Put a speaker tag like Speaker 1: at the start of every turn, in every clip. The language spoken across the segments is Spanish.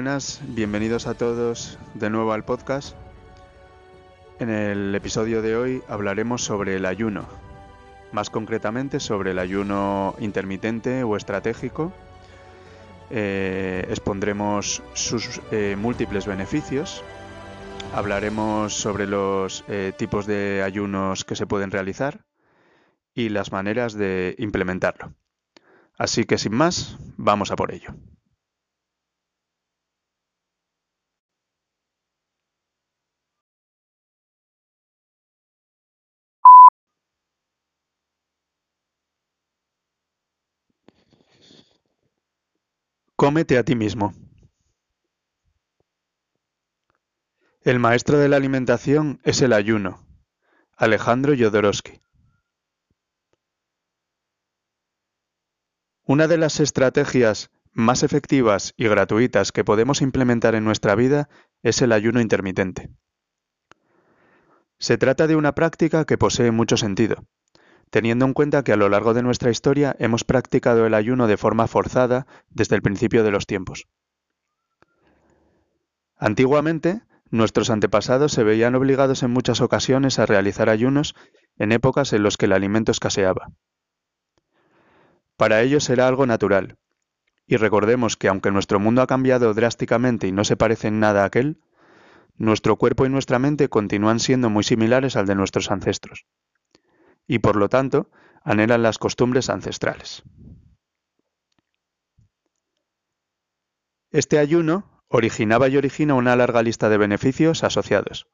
Speaker 1: Buenas, bienvenidos a todos de nuevo al podcast. En el episodio de hoy hablaremos sobre el ayuno, más concretamente sobre el ayuno intermitente o estratégico. Eh, expondremos sus eh, múltiples beneficios, hablaremos sobre los eh, tipos de ayunos que se pueden realizar y las maneras de implementarlo. Así que sin más, vamos a por ello. Cómete a ti mismo. El maestro de la alimentación es el ayuno. Alejandro Jodorowsky. Una de las estrategias más efectivas y gratuitas que podemos implementar en nuestra vida es el ayuno intermitente. Se trata de una práctica que posee mucho sentido, teniendo en cuenta que a lo largo de nuestra historia hemos practicado el ayuno de forma forzada desde el principio de los tiempos. Antiguamente, nuestros antepasados se veían obligados en muchas ocasiones a realizar ayunos en épocas en las que el alimento escaseaba. Para ellos era algo natural, y recordemos que aunque nuestro mundo ha cambiado drásticamente y no se parece en nada a aquel, nuestro cuerpo y nuestra mente continúan siendo muy similares al de nuestros ancestros y por lo tanto anhelan las costumbres ancestrales. Este ayuno originaba y origina una larga lista de beneficios asociados,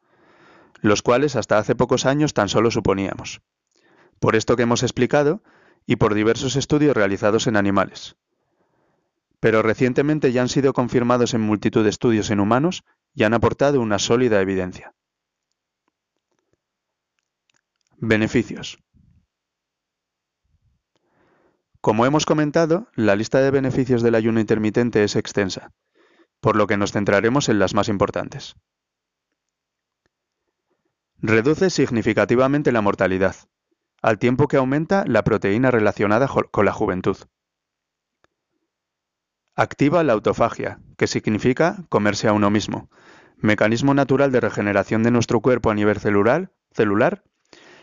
Speaker 1: los cuales hasta hace pocos años tan solo suponíamos. Por esto que hemos explicado y por diversos estudios realizados en animales. Pero recientemente ya han sido confirmados en multitud de estudios en humanos y han aportado una sólida evidencia. Beneficios. Como hemos comentado, la lista de beneficios del ayuno intermitente es extensa, por lo que nos centraremos en las más importantes. Reduce significativamente la mortalidad, al tiempo que aumenta la proteína relacionada con la juventud. Activa la autofagia, que significa comerse a uno mismo, mecanismo natural de regeneración de nuestro cuerpo a nivel celular, celular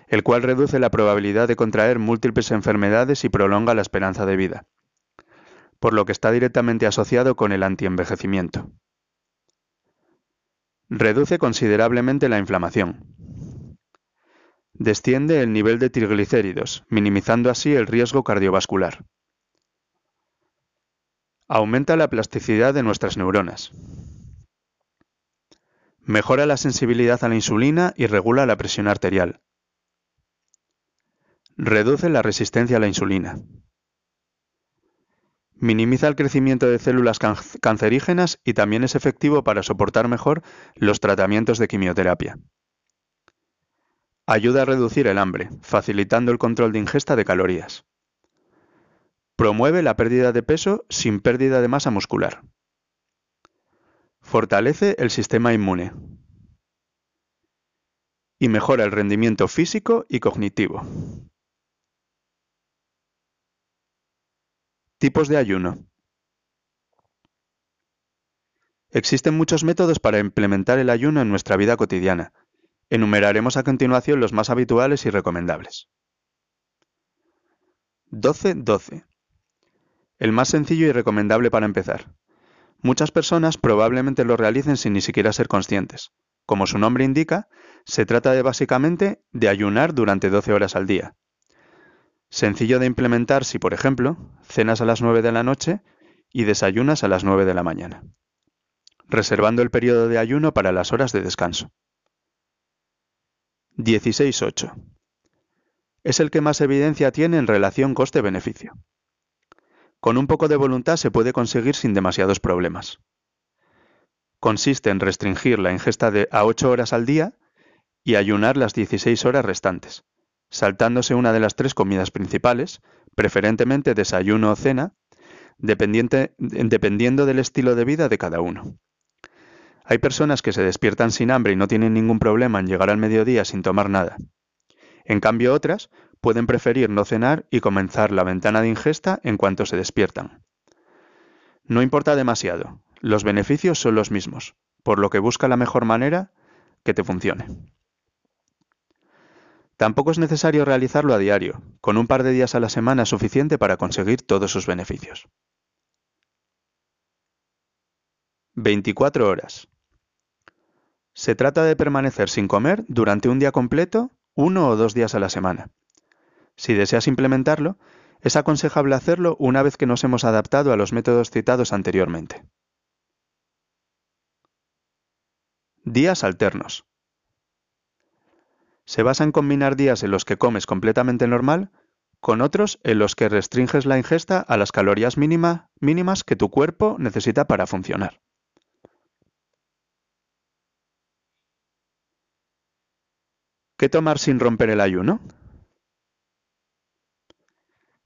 Speaker 1: el cual reduce la probabilidad de contraer múltiples enfermedades y prolonga la esperanza de vida, por lo que está directamente asociado con el antienvejecimiento. Reduce considerablemente la inflamación. Desciende el nivel de triglicéridos, minimizando así el riesgo cardiovascular. Aumenta la plasticidad de nuestras neuronas. Mejora la sensibilidad a la insulina y regula la presión arterial. Reduce la resistencia a la insulina. Minimiza el crecimiento de células cancerígenas y también es efectivo para soportar mejor los tratamientos de quimioterapia. Ayuda a reducir el hambre, facilitando el control de ingesta de calorías. Promueve la pérdida de peso sin pérdida de masa muscular. Fortalece el sistema inmune. Y mejora el rendimiento físico y cognitivo. Tipos de ayuno. Existen muchos métodos para implementar el ayuno en nuestra vida cotidiana. Enumeraremos a continuación los más habituales y recomendables. 12-12. El más sencillo y recomendable para empezar. Muchas personas probablemente lo realicen sin ni siquiera ser conscientes. Como su nombre indica, se trata de básicamente de ayunar durante 12 horas al día, Sencillo de implementar si, por ejemplo, cenas a las 9 de la noche y desayunas a las 9 de la mañana, reservando el periodo de ayuno para las horas de descanso. 16.8. Es el que más evidencia tiene en relación coste-beneficio. Con un poco de voluntad se puede conseguir sin demasiados problemas. Consiste en restringir la ingesta de a 8 horas al día y ayunar las 16 horas restantes saltándose una de las tres comidas principales, preferentemente desayuno o cena, dependiendo del estilo de vida de cada uno. Hay personas que se despiertan sin hambre y no tienen ningún problema en llegar al mediodía sin tomar nada. En cambio otras pueden preferir no cenar y comenzar la ventana de ingesta en cuanto se despiertan. No importa demasiado, los beneficios son los mismos, por lo que busca la mejor manera que te funcione. Tampoco es necesario realizarlo a diario, con un par de días a la semana suficiente para conseguir todos sus beneficios. 24 horas. Se trata de permanecer sin comer durante un día completo, uno o dos días a la semana. Si deseas implementarlo, es aconsejable hacerlo una vez que nos hemos adaptado a los métodos citados anteriormente. Días alternos. Se basa en combinar días en los que comes completamente normal con otros en los que restringes la ingesta a las calorías mínimas que tu cuerpo necesita para funcionar. ¿Qué tomar sin romper el ayuno?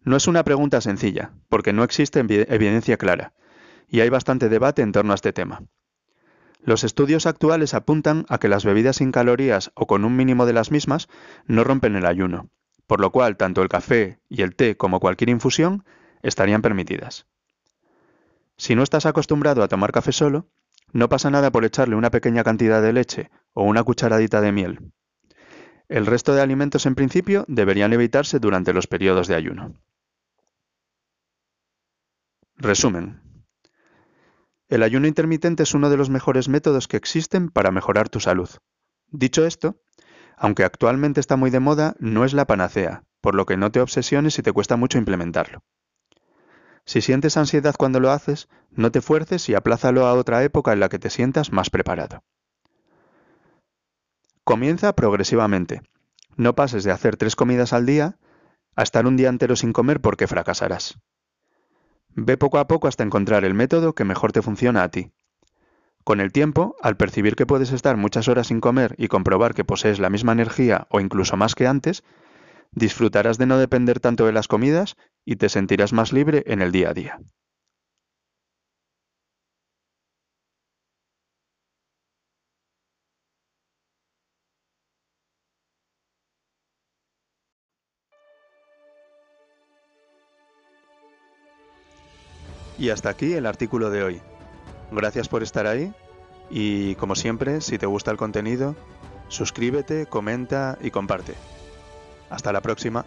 Speaker 1: No es una pregunta sencilla, porque no existe evidencia clara, y hay bastante debate en torno a este tema. Los estudios actuales apuntan a que las bebidas sin calorías o con un mínimo de las mismas no rompen el ayuno, por lo cual tanto el café y el té como cualquier infusión estarían permitidas. Si no estás acostumbrado a tomar café solo, no pasa nada por echarle una pequeña cantidad de leche o una cucharadita de miel, el resto de alimentos en principio deberían evitarse durante los periodos de ayuno. Resumen. El ayuno intermitente es uno de los mejores métodos que existen para mejorar tu salud. Dicho esto, aunque actualmente está muy de moda, no es la panacea, por lo que no te obsesiones si te cuesta mucho implementarlo. Si sientes ansiedad cuando lo haces, no te fuerces y aplázalo a otra época en la que te sientas más preparado. Comienza progresivamente. No pases de hacer tres comidas al día a estar un día entero sin comer porque fracasarás. Ve poco a poco hasta encontrar el método que mejor te funciona a ti. Con el tiempo, al percibir que puedes estar muchas horas sin comer y comprobar que posees la misma energía o incluso más que antes, disfrutarás de no depender tanto de las comidas y te sentirás más libre en el día a día. Y hasta aquí el artículo de hoy. Gracias por estar ahí y como siempre, si te gusta el contenido, suscríbete, comenta y comparte. Hasta la próxima.